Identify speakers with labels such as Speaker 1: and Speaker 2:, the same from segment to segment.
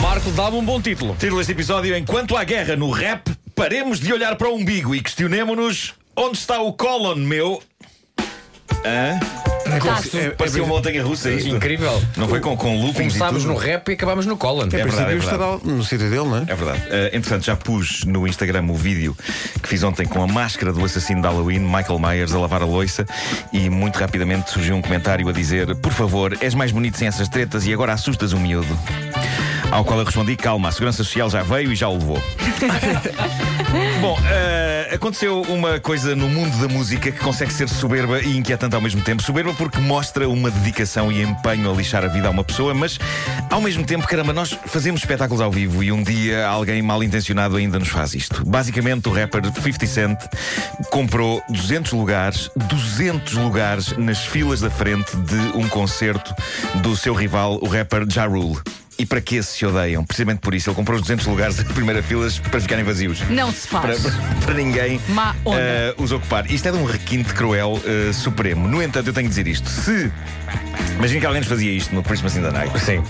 Speaker 1: Marco, dá-me um bom título.
Speaker 2: Título deste episódio: Enquanto há guerra no rap, paremos de olhar para o umbigo e questionemo-nos onde está o colon, meu. Hã?
Speaker 3: Taço.
Speaker 2: Parecia uma montanha russa isto.
Speaker 1: Incrível.
Speaker 2: Não foi com, com loopings
Speaker 1: Começámos no rap e acabámos no Colin.
Speaker 2: É verdade, é
Speaker 3: princípio está
Speaker 2: verdade.
Speaker 3: no sítio dele, não é?
Speaker 2: É verdade. Uh, entretanto, já pus no Instagram o vídeo que fiz ontem com a máscara do assassino de Halloween, Michael Myers, a lavar a loiça, e muito rapidamente surgiu um comentário a dizer: Por favor, és mais bonito sem essas tretas e agora assustas o miúdo. Ao qual eu respondi: Calma, a Segurança Social já veio e já o levou. Bom, eh, aconteceu uma coisa no mundo da música que consegue ser soberba e inquietante ao mesmo tempo. Soberba porque mostra uma dedicação e empenho a lixar a vida a uma pessoa, mas ao mesmo tempo, caramba, nós fazemos espetáculos ao vivo e um dia alguém mal intencionado ainda nos faz isto. Basicamente, o rapper 50 Cent comprou 200 lugares, 200 lugares nas filas da frente de um concerto do seu rival, o rapper Ja Rule. E para que se odeiam? Precisamente por isso. Ele comprou os 200 lugares da primeira filas para ficarem vazios
Speaker 4: Não se
Speaker 2: para,
Speaker 4: faz.
Speaker 2: para ninguém
Speaker 4: Má onda.
Speaker 2: eh, os ocupar. Isto é de um requinte cruel eh, supremo. No entanto, eu tenho que dizer isto. Se. Imagina que alguém nos fazia isto no Christmas in the Night.
Speaker 1: Sim.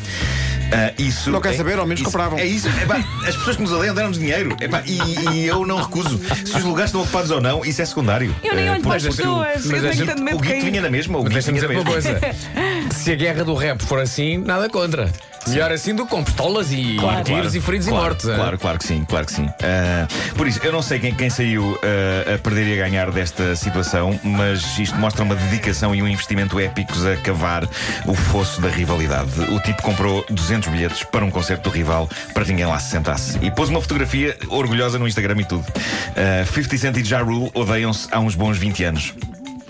Speaker 2: Ah, isso
Speaker 3: Não quer
Speaker 2: é-
Speaker 3: saber, ao menos
Speaker 2: isso-
Speaker 3: compravam.
Speaker 2: É isso. Epá, as pessoas que nos odeiam deram-nos dinheiro. Epá, e, e eu não recuso. Se os lugares estão ocupados ou não, isso é secundário.
Speaker 4: Eu nem olho para as pessoas.
Speaker 1: mas
Speaker 4: Eu
Speaker 1: deixa-
Speaker 4: tenho tanto medo
Speaker 2: o
Speaker 4: de
Speaker 2: Guito vinha na mesma. O Guito vinha na mesma.
Speaker 1: coisa. Se a guerra do rap for assim, nada contra. Melhor assim do que com pistolas e
Speaker 4: Claro.
Speaker 1: tiros e feridos
Speaker 2: claro,
Speaker 1: e mortos. é?
Speaker 2: Claro, claro que sim, claro que sim. Ah, por isso, eu não sei quem, quem saiu ah, a perder e a ganhar desta situação, mas isto mostra uma dedicação e um investimento épicos a cavar o fosso da rivalidade. O tipo comprou 200 bilhetes para um concerto do rival para que ninguém lá se sentasse. E pôs uma fotografia orgulhosa no Instagram e tudo. Ah, 50 Cent e Ja Rule odeiam-se há uns bons 20 anos.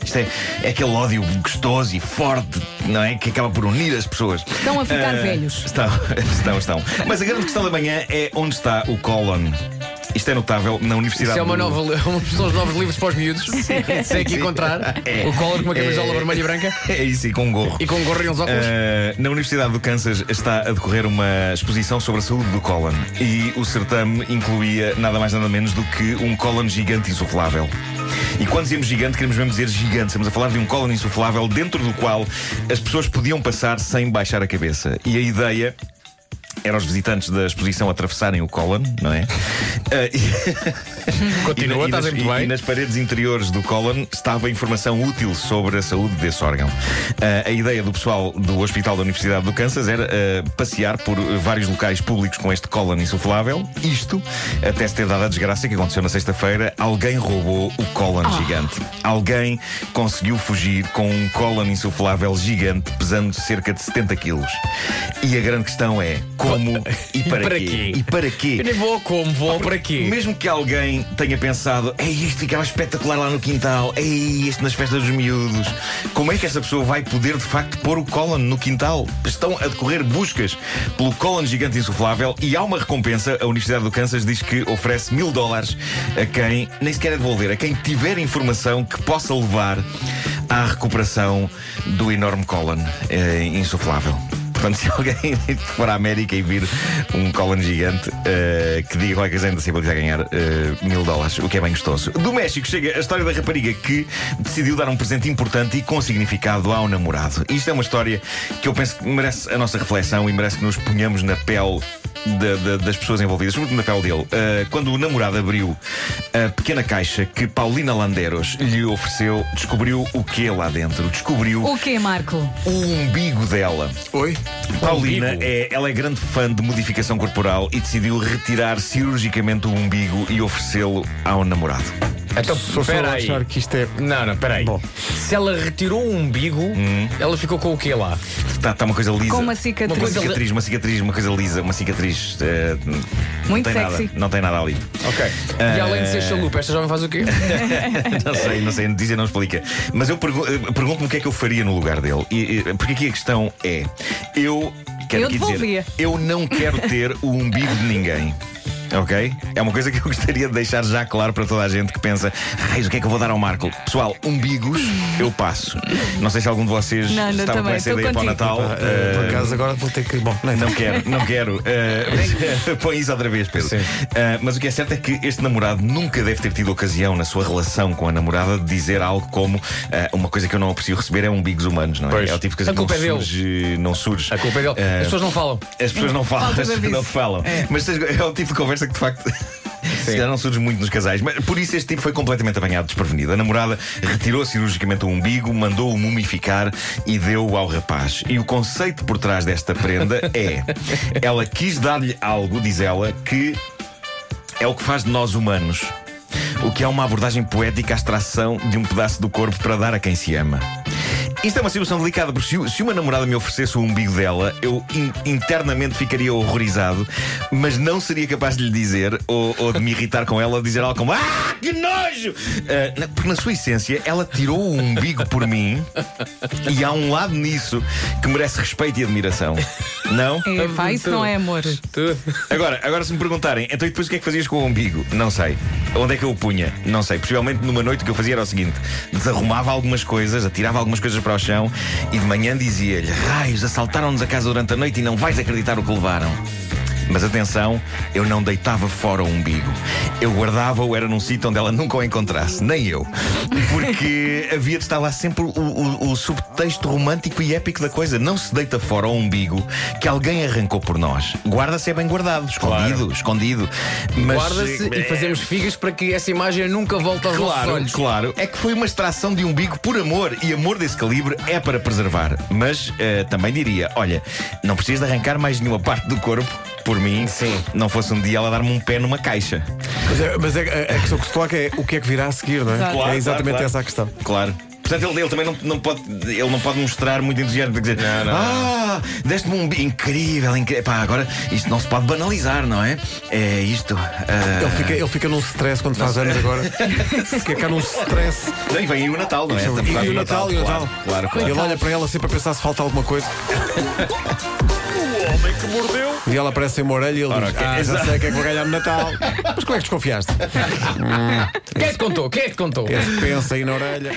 Speaker 2: Isto é, é aquele ódio gostoso e forte, não é? Que acaba por unir as pessoas.
Speaker 4: Estão a ficar
Speaker 2: Ah,
Speaker 4: velhos.
Speaker 2: Estão, estão, estão. Mas a grande questão da manhã é onde está o colon. Isto é notável na Universidade
Speaker 1: Isso é uma
Speaker 2: do-
Speaker 1: nova, são os novos livros para os miúdos. Sem aqui encontrar.
Speaker 2: É.
Speaker 1: O Collor com uma camisola
Speaker 2: É.
Speaker 1: vermelha e branca
Speaker 2: É isso, e com um gorro.
Speaker 1: e com um gorro e uns óculos.
Speaker 2: Uh, na Universidade do Kansas está a decorrer uma exposição sobre a saúde do cólon e o certame incluía nada mais nada menos do que um cólon gigante insuflável. E quando dizemos gigante, queremos mesmo dizer gigante. Estamos a falar de um cólon insuflável dentro do qual as pessoas podiam passar sem baixar a cabeça. E a ideia. Era os visitantes da exposição atravessarem o cólon, não é? Uh, e-
Speaker 1: Continua,
Speaker 2: e,
Speaker 1: estás
Speaker 2: e, nas,
Speaker 1: muito
Speaker 2: e-
Speaker 1: bem.
Speaker 2: e nas paredes interiores do cólon estava informação útil sobre a saúde desse órgão. Ah, a ideia do pessoal do Hospital da Universidade do Kansas era ah, passear por vários locais públicos com este cólon insuflável. Isto até se ter dado a desgraça que aconteceu na sexta-feira. Alguém roubou o cólon
Speaker 1: Ah.
Speaker 2: gigante. Alguém conseguiu fugir com um cólon insuflável gigante pesando cerca de 70 quilos. E a grande questão é como e para,
Speaker 1: para
Speaker 2: quê?
Speaker 1: quê?
Speaker 2: E para quê?
Speaker 1: Eu nem vou como, vou para quê?
Speaker 2: Mesmo que alguém tenha pensado, ei, isto ficava espetacular lá no quintal, ei, isto nas festas dos miúdos, como é que essa pessoa vai poder de facto pôr o colon no quintal? Estão a decorrer buscas pelo colon gigante insuflável e há uma recompensa. A Universidade do Kansas diz que oferece mil dólares a quem, nem sequer é devolver, a quem tiver informação que possa levar à recuperação do enorme colon eh, insuflável. Portanto, se alguém for à América e vir um colon gigante eh, que diga qualquer coisa, ainda sempre quiser ganhar eh, mil dólares, o que é bem gostoso. Do México chega a história da rapariga que decidiu dar um presente importante e com significado ao namorado. Isto é uma história que eu penso que merece a nossa reflexão e merece que nos ponhamos na pele da- da- das pessoas envolvidas, sobretudo na pele dele. Uh, quando o namorado abriu a pequena caixa que Paulina Landeiros lhe ofereceu, descobriu o que lá dentro? Descobriu
Speaker 4: O quê, Marco?
Speaker 2: o umbigo dela.
Speaker 3: Oi?
Speaker 2: Paulina
Speaker 1: umbigo?
Speaker 2: é, ela é grande fã de modificação corporal e decidiu retirar cirurgicamente o umbigo e oferecê-lo ao namorado.
Speaker 1: Então,
Speaker 3: Sou só
Speaker 1: espera
Speaker 3: a
Speaker 1: aí.
Speaker 3: achar que isto é.
Speaker 1: Não, não, espera aí.
Speaker 3: Bom.
Speaker 1: Se ela retirou o umbigo, ela ficou com o quê lá?
Speaker 2: Está tá uma coisa lisa.
Speaker 4: Com uma cicatriz.
Speaker 2: Uma cicatriz, uma cicatriz, uma coisa lisa, uma cicatriz. Eh,
Speaker 4: Muito
Speaker 2: não tem
Speaker 4: sexy.
Speaker 2: Nada, não tem nada ali.
Speaker 1: Ok. E além de ser chalupa, esta jovem faz o quê?
Speaker 2: não sei, não sei, dizer não explica. Mas eu pergu- eh, pergunto-me o que é que eu faria no lugar dele. E, e- porque aqui a questão é: eu quero
Speaker 4: Eu
Speaker 2: aqui dizer, eu não quero ter o umbigo de ninguém. Ok? É uma coisa que eu gostaria de deixar já claro para toda a gente que pensa: Raios, o que é que eu vou dar ao Marco? Pessoal, umbigos eu passo. Não sei se algum de vocês
Speaker 5: Não, não,
Speaker 2: estava com essa ideia para o. Natal.
Speaker 3: Eh, por
Speaker 2: Eh,
Speaker 3: acaso agora vou ter que. Bom, nem
Speaker 2: não quero, não quero. Uh, põe isso outra vez, Pedro.
Speaker 1: Sim.
Speaker 2: Uh, mas o que é certo é que este namorado nunca deve ter tido ocasião na sua relação com a namorada de dizer algo como uh, uma coisa que eu não aprecio receber é umbigos humanos, não é?
Speaker 1: Pois.
Speaker 2: É o tipo de coisa
Speaker 1: A
Speaker 2: que não
Speaker 1: é dele.
Speaker 2: surge, não surge.
Speaker 1: A culpa é dele.
Speaker 2: Uh,
Speaker 1: As pessoas não falam.
Speaker 2: as pessoas não falam, as pessoas não falam. Mas é o tipo de conversa que de facto. Se calhar não surge muito nos casais, mas por isso este tipo foi completamente apanhado desprevenido. A namorada retirou cirurgicamente o umbigo, mandou-o mumificar e deu-o ao rapaz. E o conceito por trás desta prenda é: ela quis dar-lhe algo, diz ela, que é o que faz de nós humanos. O que é uma abordagem poética à extração de um pedaço do corpo para dar a quem se ama. Isto é uma situação delicada, porque se, se uma namorada me oferecesse o umbigo dela, eu in- internamente ficaria horrorizado, mas não seria capaz de lhe dizer, ou, ou de me irritar com ela, ou dizer algo como Ah, que nojo! Na- porque na sua essência, ela tirou o umbigo por mim e há um lado nisso que merece respeito e admiração. Não?
Speaker 5: É, pá, isso não é amor.
Speaker 1: Tu-
Speaker 2: Agora, agora se me perguntarem, então e depois o que é que fazias com o umbigo? Não sei. Onde é que eu o punha? Não sei. Possivelmente numa noite o que eu fazia era o seguinte: desarrumava algumas coisas, atirava algumas coisas para o chão e de manhã dizia-lhe: Raios, assaltaram-nos a casa durante a noite e não vais acreditar o que levaram. Mas atenção, eu não deitava fora o umbigo. Eu guardava-o, era num sítio onde ela nunca o encontrasse, nem eu. Porque havia de estar lá sempre o, o- o subtexto romântico e épico da coisa. Não se deita fora o umbigo que alguém arrancou por nós. Guarda-se é bem guardado, escondido, escondido. Mas,
Speaker 1: Guarda-se
Speaker 2: eh,
Speaker 1: e fazemos figas para que essa imagem nunca volte aos
Speaker 2: Claro,
Speaker 1: olhos.
Speaker 2: claro. É que foi uma extração de umbigo por amor. E amor desse calibre é para preservar. Mas eh, também diria: olha, não precisas de arrancar mais nenhuma parte do corpo. Por mim,
Speaker 1: Sim.
Speaker 2: não fosse um dia ela dar-me um pé numa caixa.
Speaker 3: Mas, é- mas é- a, a questão que se coloca é o que é que virá a seguir, não é?
Speaker 5: Exato.
Speaker 2: Claro,
Speaker 3: é exatamente
Speaker 2: claro, claro.
Speaker 3: essa a questão.
Speaker 2: Claro. Portanto, ele, ele também não, não pode, ele não pode mostrar muito entusiasmo de dizer
Speaker 1: Não, não,
Speaker 2: Ah, deste-me um bi- incrível, incrível. Pá, agora isto não se pode banalizar, não é? É isto. ah,
Speaker 3: Ele fica, ele fica num stress quando faz anos agora. Fica cá num stress.
Speaker 2: não, E vem aí o Natal, não é?
Speaker 3: E,
Speaker 2: Estamos
Speaker 3: e
Speaker 2: quase
Speaker 3: o Natal, e o
Speaker 2: claro,
Speaker 3: Natal.
Speaker 2: Claro, claro.
Speaker 3: Ele olha para ela sempre a pensar se falta alguma coisa. E ela aparece sem uma orelha e ele
Speaker 2: Ora,
Speaker 3: diz:
Speaker 2: ok.
Speaker 3: Ah, já sei o que é que vou ganhar no Natal. Mas como é que desconfiaste?
Speaker 1: Quem é que te contou? Quem é que te contou?
Speaker 3: Esse pensa aí na orelha.